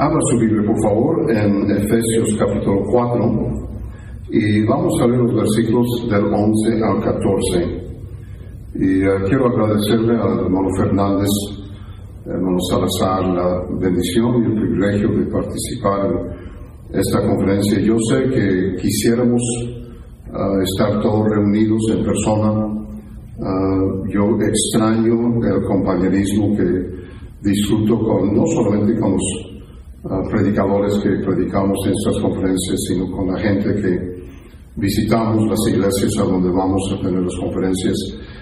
Abra su Biblia, por favor, en Efesios capítulo 4 y vamos a leer los versículos del 11 al 14. Y uh, quiero agradecerle al hermano Fernández, hermano Salazar, la bendición y el privilegio de participar en esta conferencia. Yo sé que quisiéramos uh, estar todos reunidos en persona. Uh, yo extraño el compañerismo que disfruto con, no solamente con los predicadores que predicamos en estas conferencias, sino con la gente que visitamos las iglesias a donde vamos a tener las conferencias.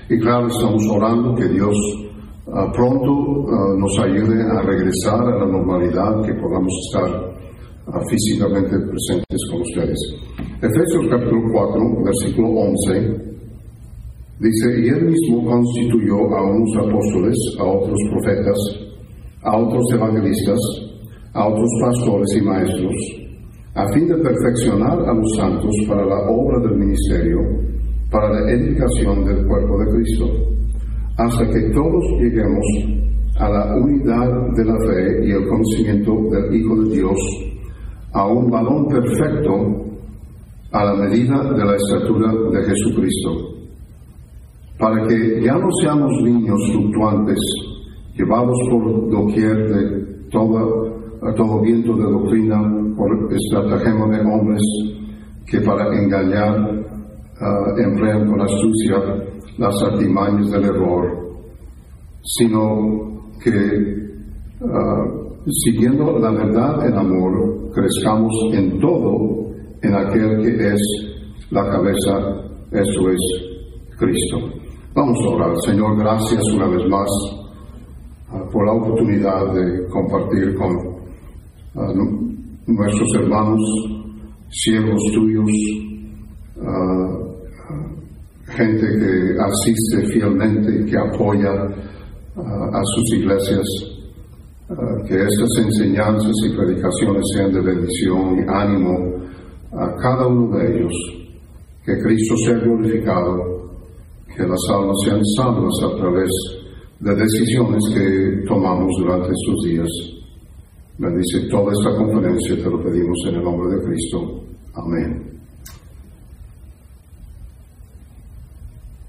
Y claro, estamos orando que Dios ah, pronto ah, nos ayude a regresar a la normalidad, que podamos estar ah, físicamente presentes con ustedes. Efesios capítulo 4, versículo 11. Dice, y él mismo constituyó a unos apóstoles, a otros profetas, a otros evangelistas, a otros pastores y maestros, a fin de perfeccionar a los santos para la obra del ministerio, para la edificación del cuerpo de Cristo, hasta que todos lleguemos a la unidad de la fe y el conocimiento del Hijo de Dios, a un balón perfecto a la medida de la estatura de Jesucristo, para que ya no seamos niños fluctuantes, llevados por doquier de toda a todo viento de doctrina por estratagema de hombres que para engañar uh, emplean con astucia las artimañas del error, sino que uh, siguiendo la verdad en amor, crezcamos en todo en aquel que es la cabeza, eso es Cristo. Vamos a orar. Señor, gracias una vez más uh, por la oportunidad de compartir con nuestros hermanos, siervos tuyos, gente que asiste fielmente que apoya a sus iglesias, que estas enseñanzas y predicaciones sean de bendición y ánimo a cada uno de ellos, que Cristo sea glorificado, que las almas sean salvas a través de decisiones que tomamos durante estos días. Bendice toda esta conferencia, te lo pedimos en el nombre de Cristo. Amén.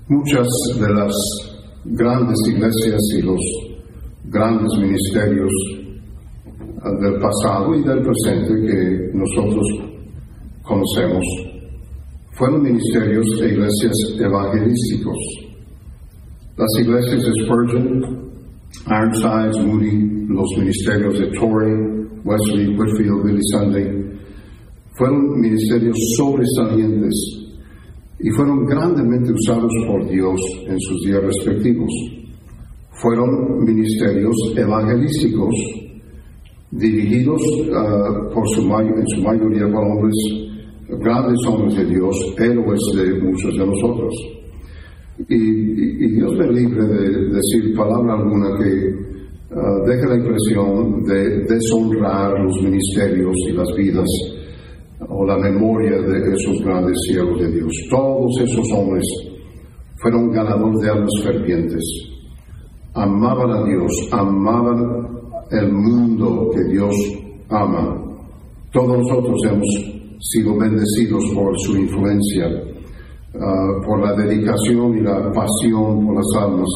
Muchas de las grandes iglesias y los grandes ministerios del pasado y del presente que nosotros conocemos fueron ministerios e iglesias evangelísticos. Las iglesias de Spurgeon, Ironsides, Moody, los ministerios de Torrey, Wesley, Whitfield, Billy Sunday, fueron ministerios sobresalientes y fueron grandemente usados por Dios en sus días respectivos. Fueron ministerios evangelísticos dirigidos uh, por su en su mayoría por hombres, grandes hombres de Dios, héroes de muchos de nosotros. Y, Dios me libre de decir palabra alguna que uh, deje la impresión de deshonrar los ministerios y las vidas o la memoria de esos grandes siervos de Dios. Todos esos hombres fueron ganadores de almas fervientes, amaban a Dios, amaban el mundo que Dios ama. Todos nosotros hemos sido bendecidos por su influencia Ah, por la dedicación y la pasión por las almas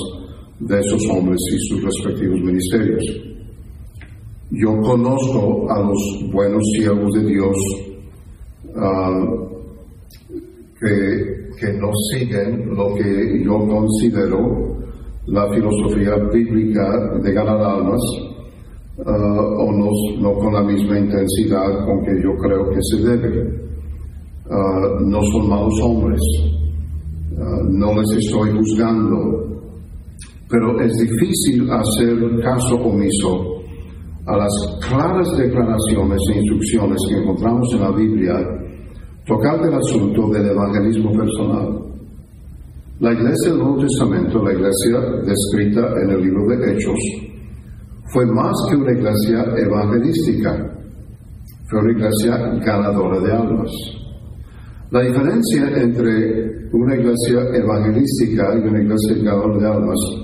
de esos hombres y sus respectivos ministerios. Yo conozco a los buenos siervos de Dios ah, que, que no siguen lo que yo considero la filosofía bíblica de ganar almas, ah, o no, con la misma intensidad con que yo creo que se debe. Ah, no son malos hombres, no les estoy juzgando, pero es difícil hacer caso omiso a las claras declaraciones e instrucciones que encontramos en la Biblia tocante el asunto del evangelismo personal. La iglesia del Nuevo Testamento, la iglesia descrita en el libro de Hechos, fue más que una iglesia evangelística, fue una iglesia ganadora de almas. La diferencia entre una iglesia evangelística y una iglesia ganadora de almas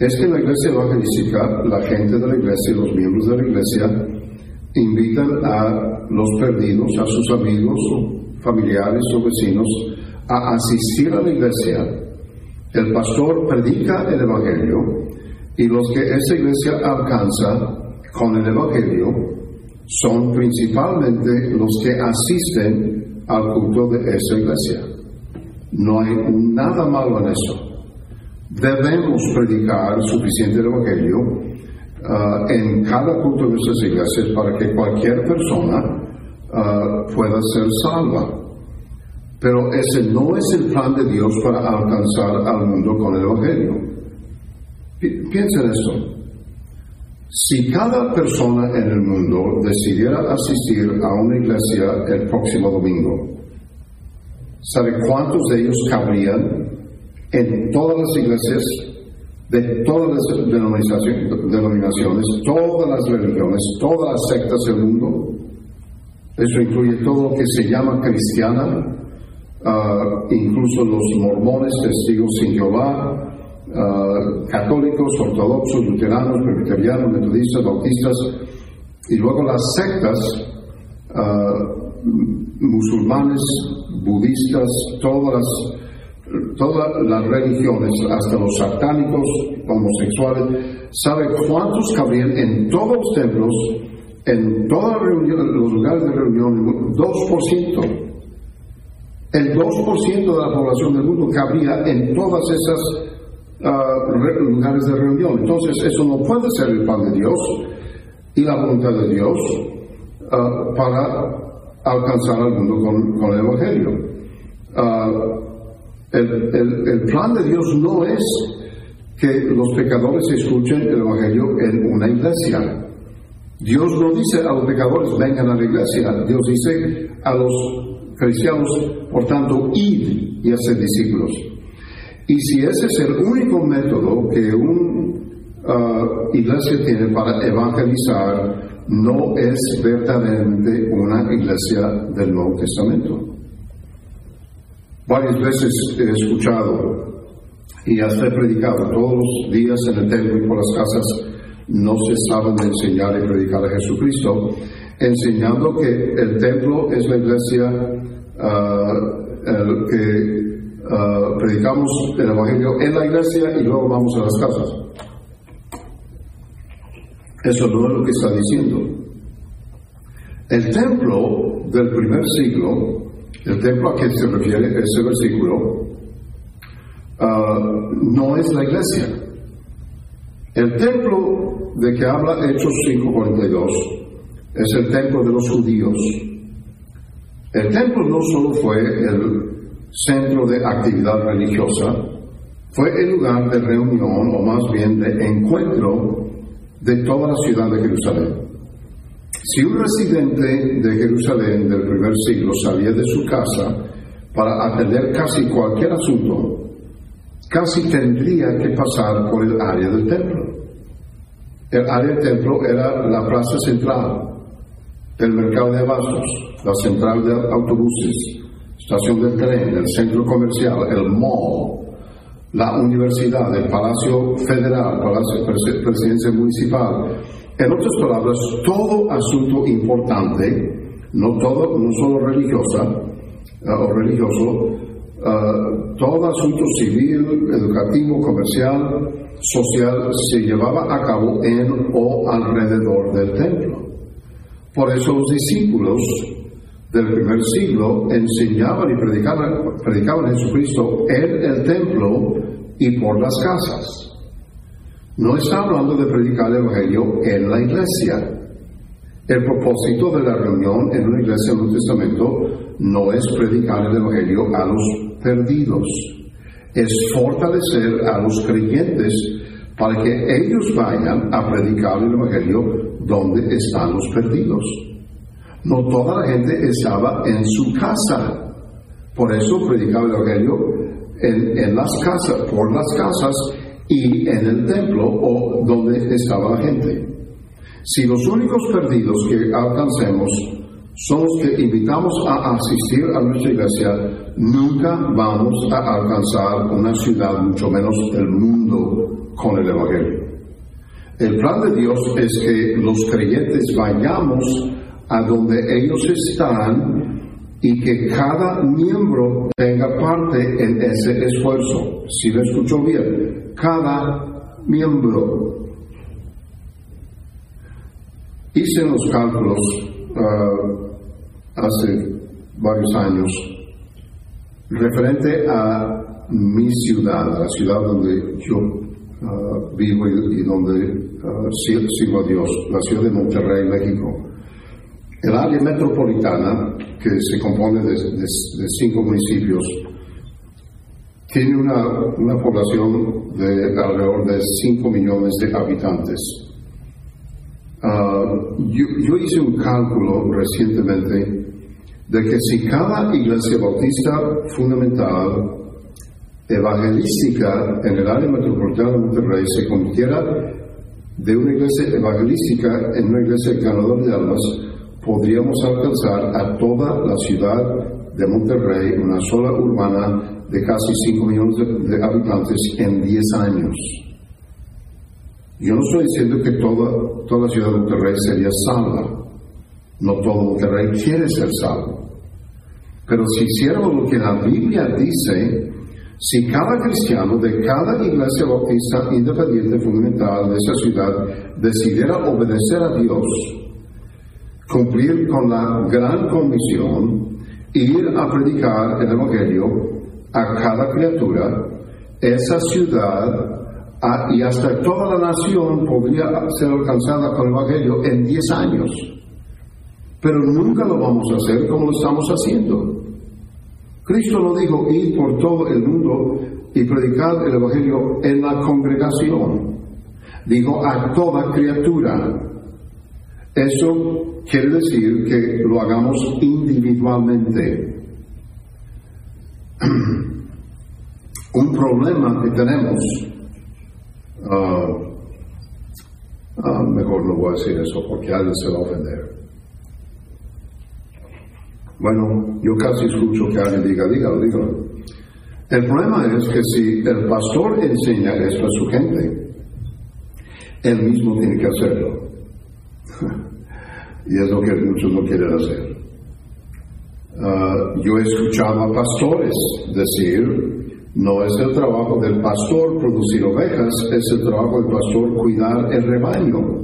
es que la iglesia evangelística la gente de la iglesia, los miembros de la iglesia, invitan a los perdidos, a sus amigos, familiares o vecinos, a asistir a la iglesia. El pastor predica el Evangelio y los que esa iglesia alcanza con el Evangelio son principalmente los que asisten al culto de esa iglesia. No hay nada malo en eso. Debemos predicar suficiente Evangelio uh, en cada culto de nuestras iglesias para que cualquier persona uh, pueda ser salva. Pero ese no es el plan de Dios para alcanzar al mundo con el Evangelio. Piensen en esto. Si cada persona en el mundo decidiera asistir a una iglesia el próximo domingo, ¿sabe cuántos de ellos cabrían en todas las iglesias de todas las denominaciones, todas las religiones, todas las sectas del mundo? Eso incluye todo lo que se llama cristiana, ah, incluso los mormones, testigos sin Jehová, uh, católicos, ortodoxos, luteranos, presbiterianos, metodistas, bautistas, y luego las sectas, uh, musulmanes, budistas, todas todas las religiones, hasta los satánicos, homosexuales, ¿sabe cuántos cabrían en todos los templos, en todos los lugares de reunión? 2%. El 2% de la población del mundo cabría en todas esas lugares de reunión. Entonces, eso no puede ser el plan de Dios y la voluntad de Dios uh, para alcanzar al mundo con, el Evangelio. Uh, el, el, plan de Dios no es que los pecadores escuchen el Evangelio en una iglesia. Dios no dice a los pecadores vengan a la iglesia, Dios dice a los cristianos, por tanto, id y hacer discípulos. Y si ese es el único método que una ah, iglesia tiene para evangelizar, no es verdaderamente una iglesia del Nuevo Testamento. Varias veces he escuchado y hasta he predicado todos los días en el templo y por las casas, no se saben de enseñar y predicar a Jesucristo, enseñando que el templo es la iglesia uh, que Ah, predicamos el Evangelio en la iglesia y luego vamos a las casas. Eso no es lo que está diciendo. El templo del primer siglo, el templo a que se refiere ese versículo, ah, no es la iglesia. El templo de que habla Hechos 5:42 es el templo de los judíos. El templo no solo fue el centro de actividad religiosa, fue el lugar de reunión o más bien de encuentro de toda la ciudad de Jerusalén. Si un residente de Jerusalén del primer siglo salía de su casa para atender casi cualquier asunto, casi tendría que pasar por el área del templo. El área del templo era la plaza central, el mercado de abastos, la central de autobuses, estación del tren, el centro comercial, el mall, la universidad, el Palacio Federal, Palacio Presidencia Municipal. En otras palabras, todo asunto importante, no todo, no solo religiosa eh, o religioso, eh, todo asunto civil, educativo, comercial, social, se llevaba a cabo en o alrededor del templo. Por eso los discípulos del primer siglo enseñaban y predicaban, predicaban a Jesucristo en el templo y por las casas. No está hablando de predicar el Evangelio en la iglesia. El propósito de la reunión en una iglesia en un Testamento no es predicar el Evangelio a los perdidos, es fortalecer a los creyentes para que ellos vayan a predicar el Evangelio donde están los perdidos. No toda la gente estaba en su casa. Por eso predicaba el Evangelio en, las casas, por las casas y en el templo o donde estaba la gente. Si los únicos perdidos que alcancemos son los que invitamos a asistir a nuestra iglesia, nunca vamos a alcanzar una ciudad, mucho menos el mundo, con el Evangelio. El plan de Dios es que los creyentes vayamos a donde ellos están y que cada miembro tenga parte en ese esfuerzo. Si lo escuchó bien, cada miembro. Hice los cálculos uh, hace varios años referente a mi ciudad, la ciudad donde yo uh, vivo y, donde uh, sirvo a Dios, la ciudad de Monterrey, México. El área metropolitana, que se compone de, cinco municipios, tiene una, población de alrededor de 5 millones de habitantes. Ah, yo, hice un cálculo recientemente de que si cada iglesia bautista fundamental evangelística en el área metropolitana de Monterrey se convirtiera de una iglesia evangelística en una iglesia ganadora de almas, podríamos alcanzar a toda la ciudad de Monterrey, una sola urbana de casi 5 millones de, habitantes en 10 años. Yo no estoy diciendo que toda, toda la ciudad de Monterrey sería salva. No todo Monterrey quiere ser salvo. Pero si hiciéramos lo que la Biblia dice, si cada cristiano de cada iglesia bautista independiente fundamental de esa ciudad decidiera obedecer a Dios, cumplir con la gran comisión, ir a predicar el Evangelio a cada criatura, esa ciudad y hasta toda la nación podría ser alcanzada con el Evangelio en 10 años. Pero nunca lo vamos a hacer como lo estamos haciendo. Cristo no dijo ir por todo el mundo y predicar el Evangelio en la congregación. Dijo a toda criatura. Eso quiere decir que lo hagamos individualmente. Un problema que tenemos, ah, ah, mejor no voy a decir eso porque alguien se va a ofender. Bueno, yo casi escucho que alguien diga, dígalo, dígalo. El problema es que si el pastor enseña esto a su gente, él mismo tiene que hacerlo. y es lo que muchos no quieren hacer. Ah, yo he escuchado a pastores decir, no es el trabajo del pastor producir ovejas, es el trabajo del pastor cuidar el rebaño.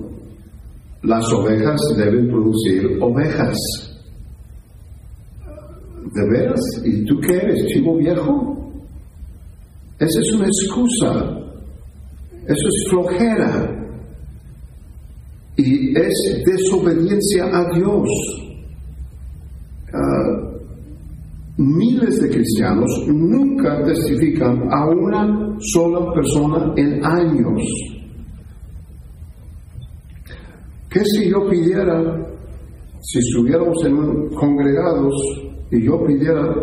Las ovejas deben producir ovejas. ¿De veras? ¿Y tú qué eres, chivo viejo? Esa es una excusa. Eso es flojera y es desobediencia a Dios. Ah, miles de cristianos nunca testifican a una sola persona en años. ¿Qué si yo pidiera, si estuviéramos en congregados y yo pidiera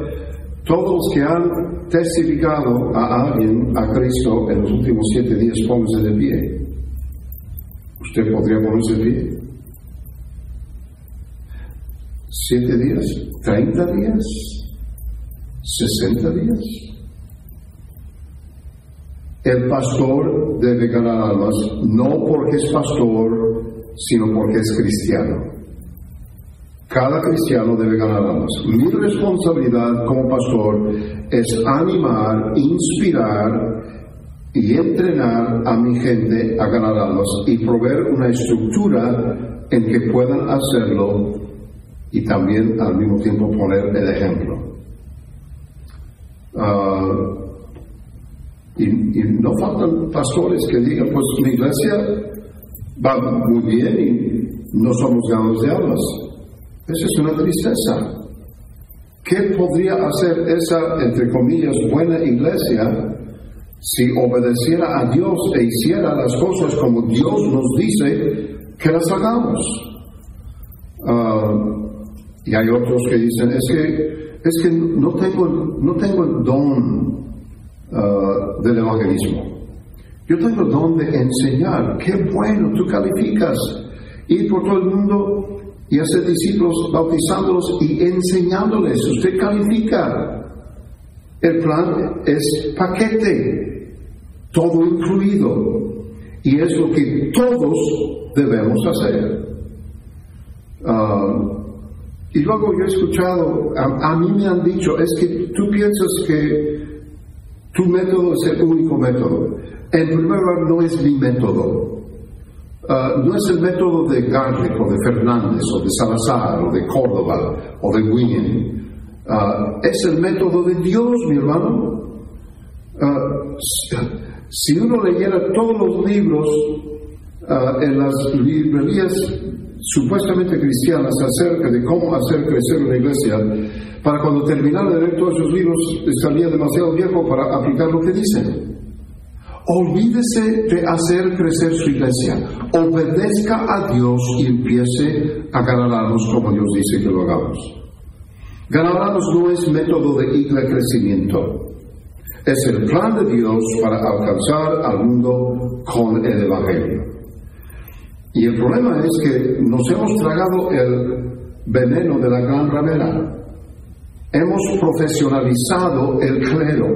todos que han testificado a alguien, a Cristo, en los últimos siete días, pónganse de pie? ¿Usted podría ponerse pie? ¿Siete días? ¿Treinta días? ¿Sesenta días? El pastor debe ganar almas no porque es pastor, sino porque es cristiano. Cada cristiano debe ganar almas. Mi responsabilidad como pastor es animar, inspirar y entrenar a mi gente a ganar almas y proveer una estructura en que puedan hacerlo y también al mismo tiempo poner el ejemplo. Ah, y, no faltan pastores que digan, pues mi iglesia va muy bien y no somos ganos de almas. Esa es una tristeza. ¿Qué podría hacer esa, entre comillas, buena iglesia si obedeciera a Dios e hiciera las cosas como Dios nos dice que las hagamos. Ah, y hay otros que dicen, es que, es que no, tengo, no tengo el don ah, del evangelismo. Yo tengo el don de enseñar. Qué bueno, tú calificas. Ir por todo el mundo y hacer discípulos bautizándolos y enseñándoles. Usted califica. El plan es paquete todo incluido. Y es lo que todos debemos hacer. Ah, y luego yo he escuchado, a, mí me han dicho, es que tú piensas que tu método es el único método. En primer lugar, no es mi método. Ah, no es el método de Garrick o de Fernández o de Salazar o de Córdoba o de Wien. Ah, es el método de Dios, mi hermano. si uno leyera todos los libros en las librerías supuestamente cristianas acerca de cómo hacer crecer una iglesia, para cuando terminara de leer todos esos libros estaría demasiado viejo para aplicar lo que dicen. Olvídese de hacer crecer su iglesia, obedezca a Dios y empiece a ganarnos como Dios dice que lo hagamos. Ganarnos no es método de iglesia crecimiento, es el plan de Dios para alcanzar al mundo con el Evangelio. Y el problema es que nos hemos tragado el veneno de la gran ramera. Hemos profesionalizado el clero.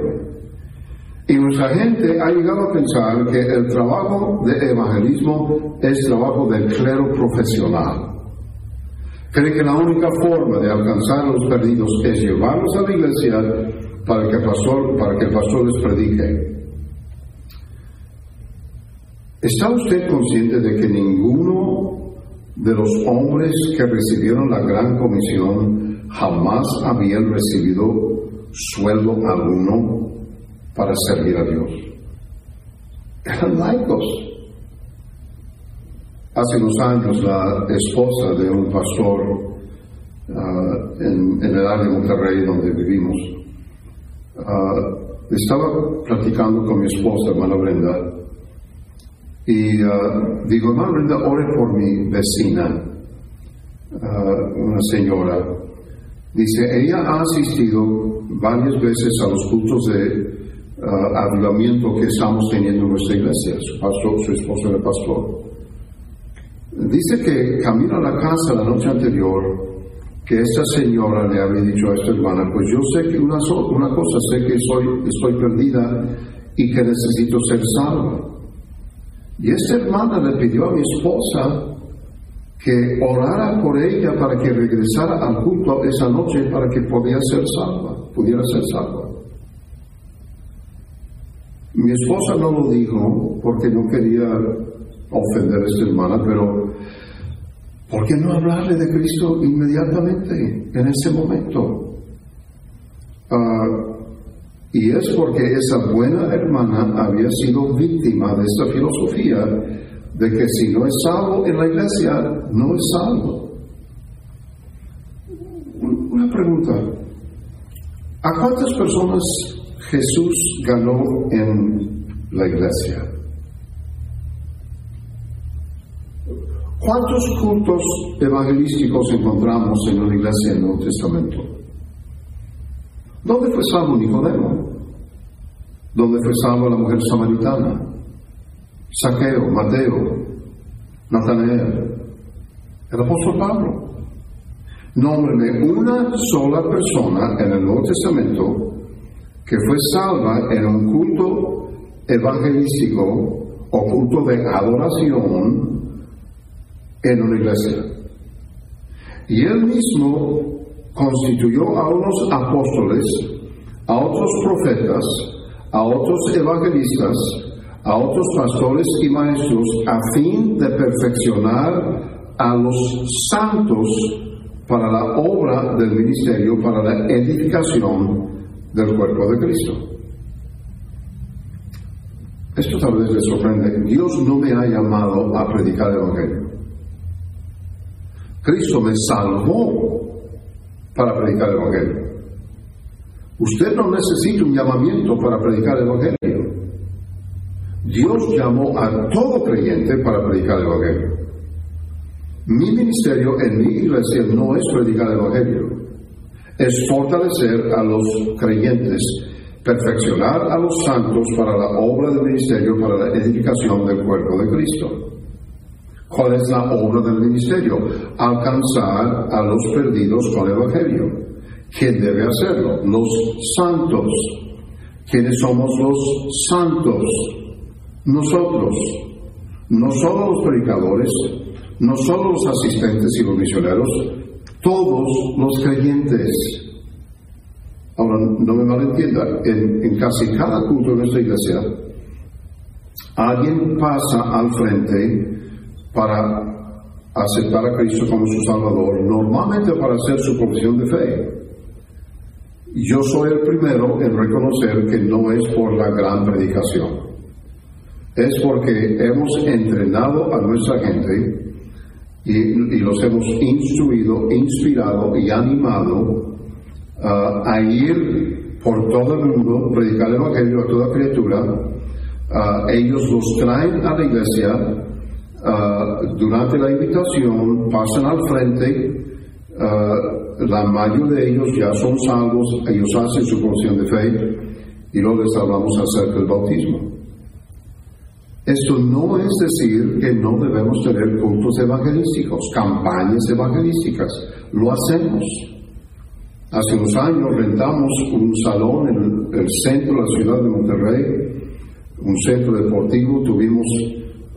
Y nuestra gente ha llegado a pensar que el trabajo de evangelismo es trabajo del clero profesional. Cree que la única forma de alcanzar a los perdidos es llevarlos a la iglesia para que el pastor, para que el pastor les predique. ¿Está usted consciente de que ninguno de los hombres que recibieron la gran comisión jamás habían recibido sueldo alguno para servir a Dios? Eran laicos. Hace unos años la esposa de un pastor ah, en, el área de Monterrey donde vivimos uh, estaba platicando con mi esposa, hermana Brenda, y uh, digo, hermano Brenda, ore por mi vecina, uh, una señora. Dice, ella ha asistido varias veces a los cultos de uh, avivamiento que estamos teniendo en nuestra iglesia. Su, pastor, su esposo era pastor. Dice que camino a la casa la noche anterior, que esta señora le había dicho a esta hermana, pues yo sé que una, una cosa, sé que soy, estoy perdida y que necesito ser salva. Y esta hermana le pidió a mi esposa que orara por ella para que regresara al culto esa noche para que pudiera ser salva, pudiera ser salva. Mi esposa no lo dijo porque no quería ofender a esta hermana, pero ¿por qué no hablarle de Cristo inmediatamente, en ese momento? Uh, y es porque esa buena hermana había sido víctima de esta filosofía de que si no es salvo en la iglesia, no es salvo. Una pregunta. ¿A cuántas personas Jesús ganó en la iglesia? ¿Cuántos cultos evangelísticos encontramos en la iglesia en el Nuevo Testamento? ¿Dónde fue salvo Nicodemo? ¿Dónde fue salvo la mujer samaritana? Saqueo, Mateo, Natanael, el apóstol Pablo. Nómbreme una sola persona en el Nuevo Testamento que fue salva en un culto evangelístico o culto de adoración en una iglesia. Y él mismo constituyó a unos apóstoles, a otros profetas, a otros evangelistas, a otros pastores y maestros, a fin de perfeccionar a los santos para la obra del ministerio, para la edificación del cuerpo de Cristo. Esto tal vez les sorprende. Dios no me ha llamado a predicar el Evangelio. Cristo me salvó para predicar el Evangelio. Usted no necesita un llamamiento para predicar el Evangelio. Dios llamó a todo creyente para predicar el Evangelio. Mi ministerio en mi iglesia no es predicar el Evangelio, es fortalecer a los creyentes, perfeccionar a los santos para la obra del ministerio, para la edificación del cuerpo de Cristo. ¿Cuál es la obra del ministerio? Alcanzar a los perdidos con el Evangelio. ¿Quién debe hacerlo? Los santos. ¿Quiénes somos los santos? Nosotros. No solo los predicadores, no solo los asistentes y los misioneros, todos los creyentes. Ahora, no me malentienda, en, en casi cada culto de nuestra iglesia, alguien pasa al frente para aceptar a Cristo como su Salvador, normalmente para hacer su profesión de fe. Yo soy el primero en reconocer que no es por la gran predicación, es porque hemos entrenado a nuestra gente y, los hemos instruido, inspirado y animado uh, a ir por todo el mundo, predicar el Evangelio a toda criatura. Uh, ellos los traen a la iglesia uh, durante la invitación, pasan al frente, la mayoría de ellos ya son salvos, ellos hacen su porción de fe y luego les hablamos acerca del bautismo. Esto no es decir que no debemos tener cultos evangelísticos, campañas evangelísticas. Lo hacemos. Hace unos años rentamos un salón en el centro de la ciudad de Monterrey, un centro deportivo, tuvimos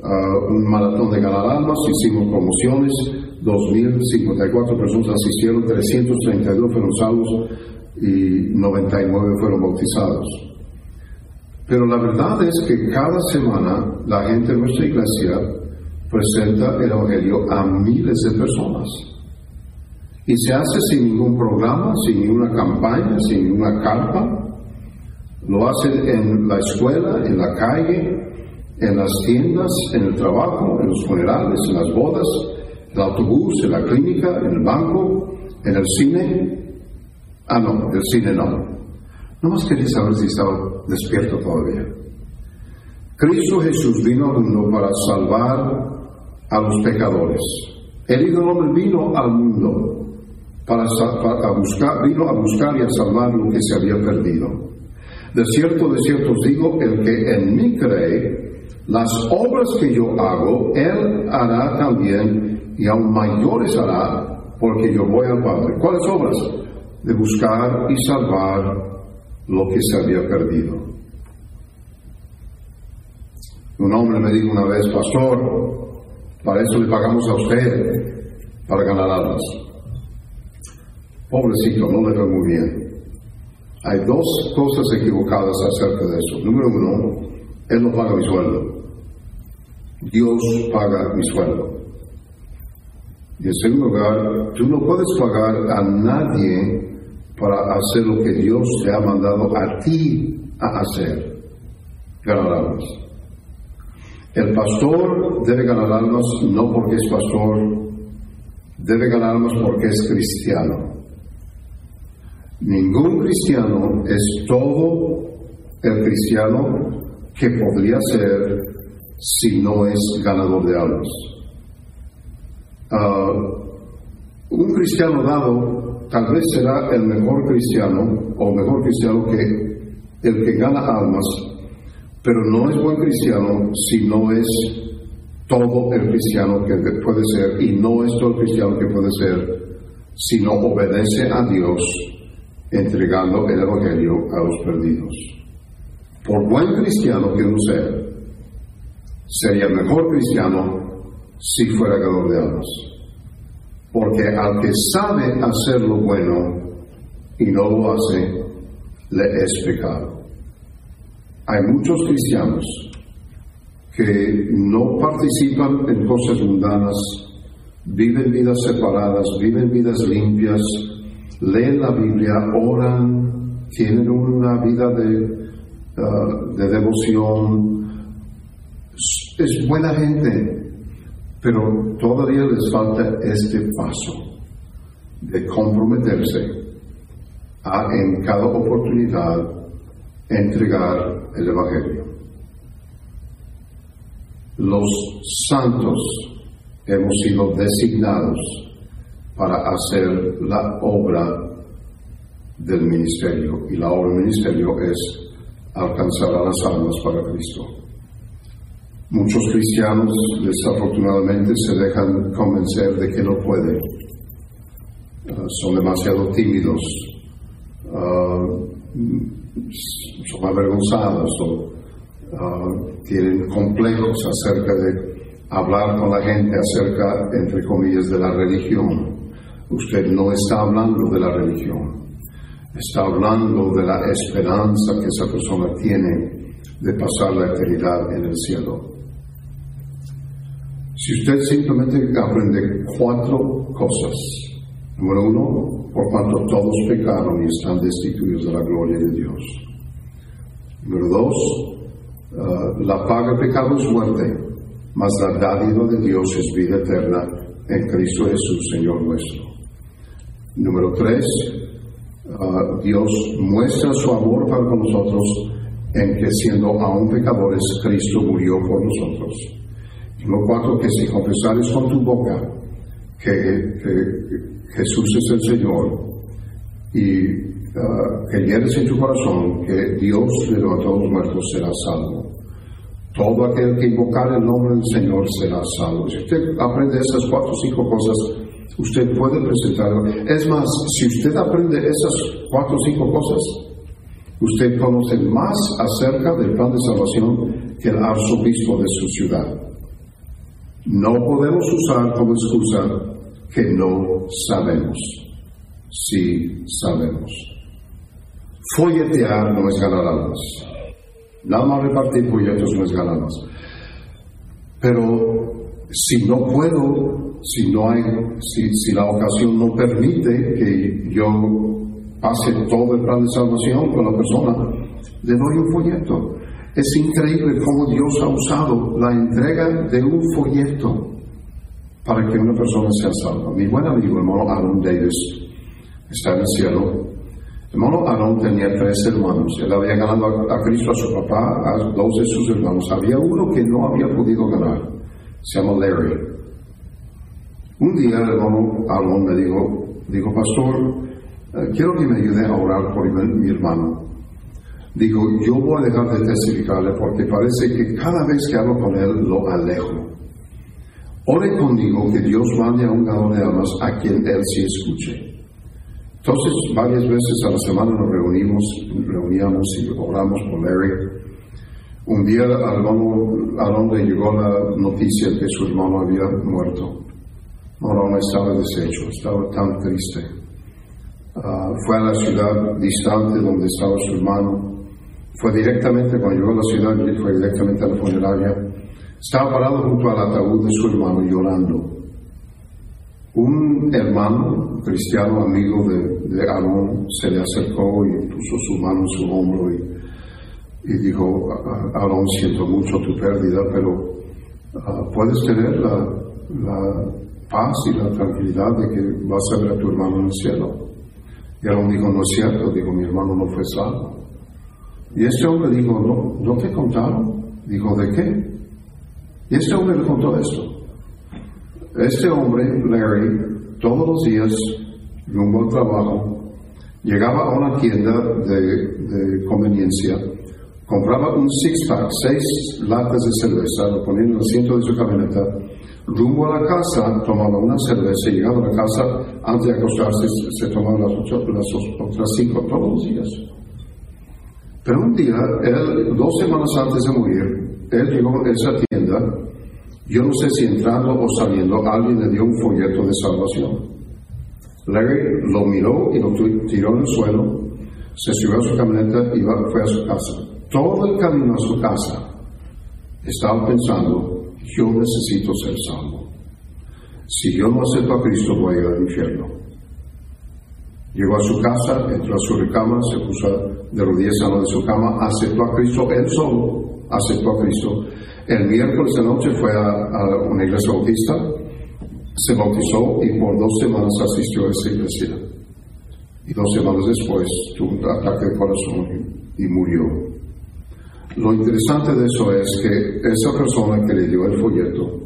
ah, un maratón de ganar hicimos promociones, 2.054 personas asistieron, 332 fueron salvos y 99 fueron bautizados. Pero la verdad es que cada semana la gente de nuestra iglesia presenta el Evangelio a miles de personas. Y se hace sin ningún programa, sin ninguna campaña, sin ninguna carta. Lo hacen en la escuela, en la calle, en las tiendas, en el trabajo, en los funerales, en las bodas, en el autobús, en la clínica, en el banco, en el cine. Ah, no, el cine no. No más quería saber si estaba despierto todavía. Cristo Jesús vino al mundo para salvar a los pecadores. El Hijo del Hombre vino al mundo para, buscar, vino a buscar y a salvar lo que se había perdido. De cierto, de cierto os digo, el que en mí cree, las obras que yo hago, él hará también, y aún mayores hará, porque yo voy al Padre. ¿Cuáles obras? De buscar y salvar lo que se había perdido. Un hombre me dijo una vez, pastor, para eso le pagamos a usted, para ganar almas. Pobrecito, no le veo muy bien. Hay dos cosas equivocadas acerca de eso. Número uno, Él no paga mi sueldo. Dios paga mi sueldo. Y en segundo lugar, tú no puedes pagar a nadie para hacer lo que Dios te ha mandado a ti a hacer, ganar almas. El pastor debe ganar almas no porque es pastor, debe ganar almas porque es cristiano. Ningún cristiano es todo el cristiano que podría ser si no es ganador de almas. Ah, un cristiano dado tal vez será el mejor cristiano o mejor cristiano que el que gana almas, pero no es buen cristiano si no es todo el cristiano que puede ser y no es todo el cristiano que puede ser si no obedece a Dios entregando el Evangelio a los perdidos. Por buen cristiano que uno sea, sería mejor cristiano si fuera ganador de almas porque al que sabe hacer lo bueno y no lo hace, le es pecado. Hay muchos cristianos que no participan en cosas mundanas, viven vidas separadas, viven vidas limpias, leen la Biblia, oran, tienen una vida de, uh, de devoción, es buena gente, pero todavía les falta este paso de comprometerse a en cada oportunidad entregar el Evangelio. Los santos hemos sido designados para hacer la obra del ministerio y la obra del ministerio es alcanzar a las almas para Cristo. Muchos cristianos desafortunadamente se dejan convencer de que no pueden. Ah, son demasiado tímidos, uh, son avergonzados o uh, tienen complejos acerca de hablar con la gente acerca, entre comillas, de la religión. Usted no está hablando de la religión, está hablando de la esperanza que esa persona tiene de pasar la eternidad en el cielo. Si usted simplemente aprende cuatro cosas, número uno, por cuanto todos pecaron y están destituidos de la gloria de Dios. Número dos, ah, la paga del pecado es muerte, mas la dádiva de Dios es vida eterna en Cristo Jesús, Señor nuestro. Número tres, ah, Dios muestra su amor para nosotros en que siendo aún pecadores, Cristo murió por nosotros. Número cuatro, que si confesares con tu boca que, Jesús es el Señor y uh, en tu corazón que Dios a los muertos será salvo. Todo aquel que invocar el nombre del Señor será salvo. Si usted aprende esas cuatro o cinco cosas, usted puede presentarlo. Es más, si usted aprende esas cuatro o cinco cosas, usted conoce más acerca del plan de salvación que el arzobispo de su ciudad. No podemos usar como excusa que no sabemos. Sí sabemos. Folletear no es ganar almas. Nada más repartir folletos no es ganar almas. Pero si no puedo, si no hay, si, si la ocasión no permite que yo pase todo el plan de salvación con la persona, le doy un folleto. Es increíble cómo Dios ha usado la entrega de un folleto para que una persona sea salva. Mi buen amigo, hermano Aaron Davis, está en el cielo. El hermano Aaron tenía tres hermanos. Él había ganado a, Cristo, a su papá, a dos de sus hermanos. Había uno que no había podido ganar. Se llama Larry. Un día el hermano Aaron me dijo, dijo, pastor, eh, quiero que me ayude a orar por mi hermano. Digo, yo voy a dejar de testificarle porque parece que cada vez que hablo con él lo alejo. Ore conmigo que Dios mande a un ganador de almas a quien él sí escuche. Entonces, varias veces a la semana nos reunimos, reuníamos y oramos por Larry. Un día a donde llegó la noticia que su hermano había muerto. no estaba deshecho, estaba tan triste. Ah, fue a la ciudad distante donde estaba su hermano fue directamente, cuando llegó a la ciudad, fue directamente a la funeraria. Estaba parado junto al ataúd de su hermano llorando. Un hermano cristiano amigo de, de Aarón se le acercó y puso su mano en su hombro y, dijo, Aarón, siento mucho tu pérdida, pero ah, puedes tener la, la, paz y la tranquilidad de que vas a ver a tu hermano en el cielo. Y Aarón dijo, no es cierto, dijo, mi hermano no fue salvo. Y este hombre dijo, no, ¿no te contaron? Dijo, ¿de qué? Y este hombre le contó esto. Este hombre, Larry, todos los días, rumbo al trabajo, llegaba a una tienda de, conveniencia, compraba un six-pack, seis latas de cerveza, lo ponía en el asiento de su camioneta, rumbo a la casa, tomaba una cerveza, llegaba a la casa, antes de acostarse, se tomaba las, las otras cinco todos los días. Pero un día, él, dos semanas antes de morir, él llegó a esa tienda, yo no sé si entrando o saliendo, alguien le dio un folleto de salvación. Larry lo miró y lo tiró en el suelo, se subió a su camioneta y fue a su casa. Todo el camino a su casa estaba pensando, yo necesito ser salvo. Si yo no acepto a Cristo, voy a ir al infierno. Llegó a su casa, entró a su recámara, se puso de rodillas a de su cama, aceptó a Cristo, él solo aceptó a Cristo. El miércoles de noche fue a, una iglesia bautista, se bautizó y por dos semanas asistió a esa iglesia. Y dos semanas después tuvo un ataque de corazón y, y murió. Lo interesante de eso es que esa persona que le dio el folleto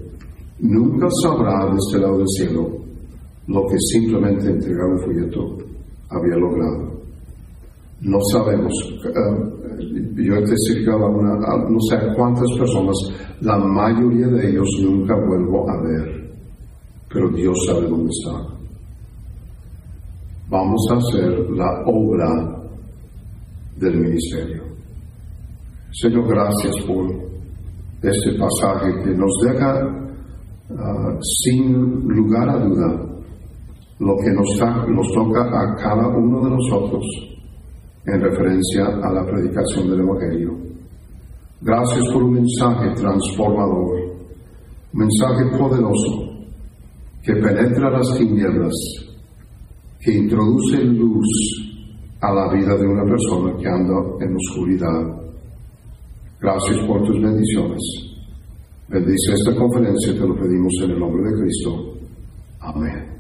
nunca sabrá de este lado del cielo lo que simplemente entregar un folleto había logrado. No sabemos, uh, yo he testificado a, una, no sé cuántas personas, la mayoría de ellos nunca vuelvo a ver, pero Dios sabe dónde están. Vamos a hacer la obra del ministerio. Señor, gracias por este pasaje que nos deja ah, sin lugar a duda, lo que nos toca a cada uno de nosotros en referencia a la predicación del Evangelio. Gracias por un mensaje transformador, mensaje poderoso que penetra las tinieblas, que introduce luz a la vida de una persona que anda en oscuridad. Gracias por tus bendiciones. Bendice esta conferencia, te lo pedimos en el nombre de Cristo. Amén.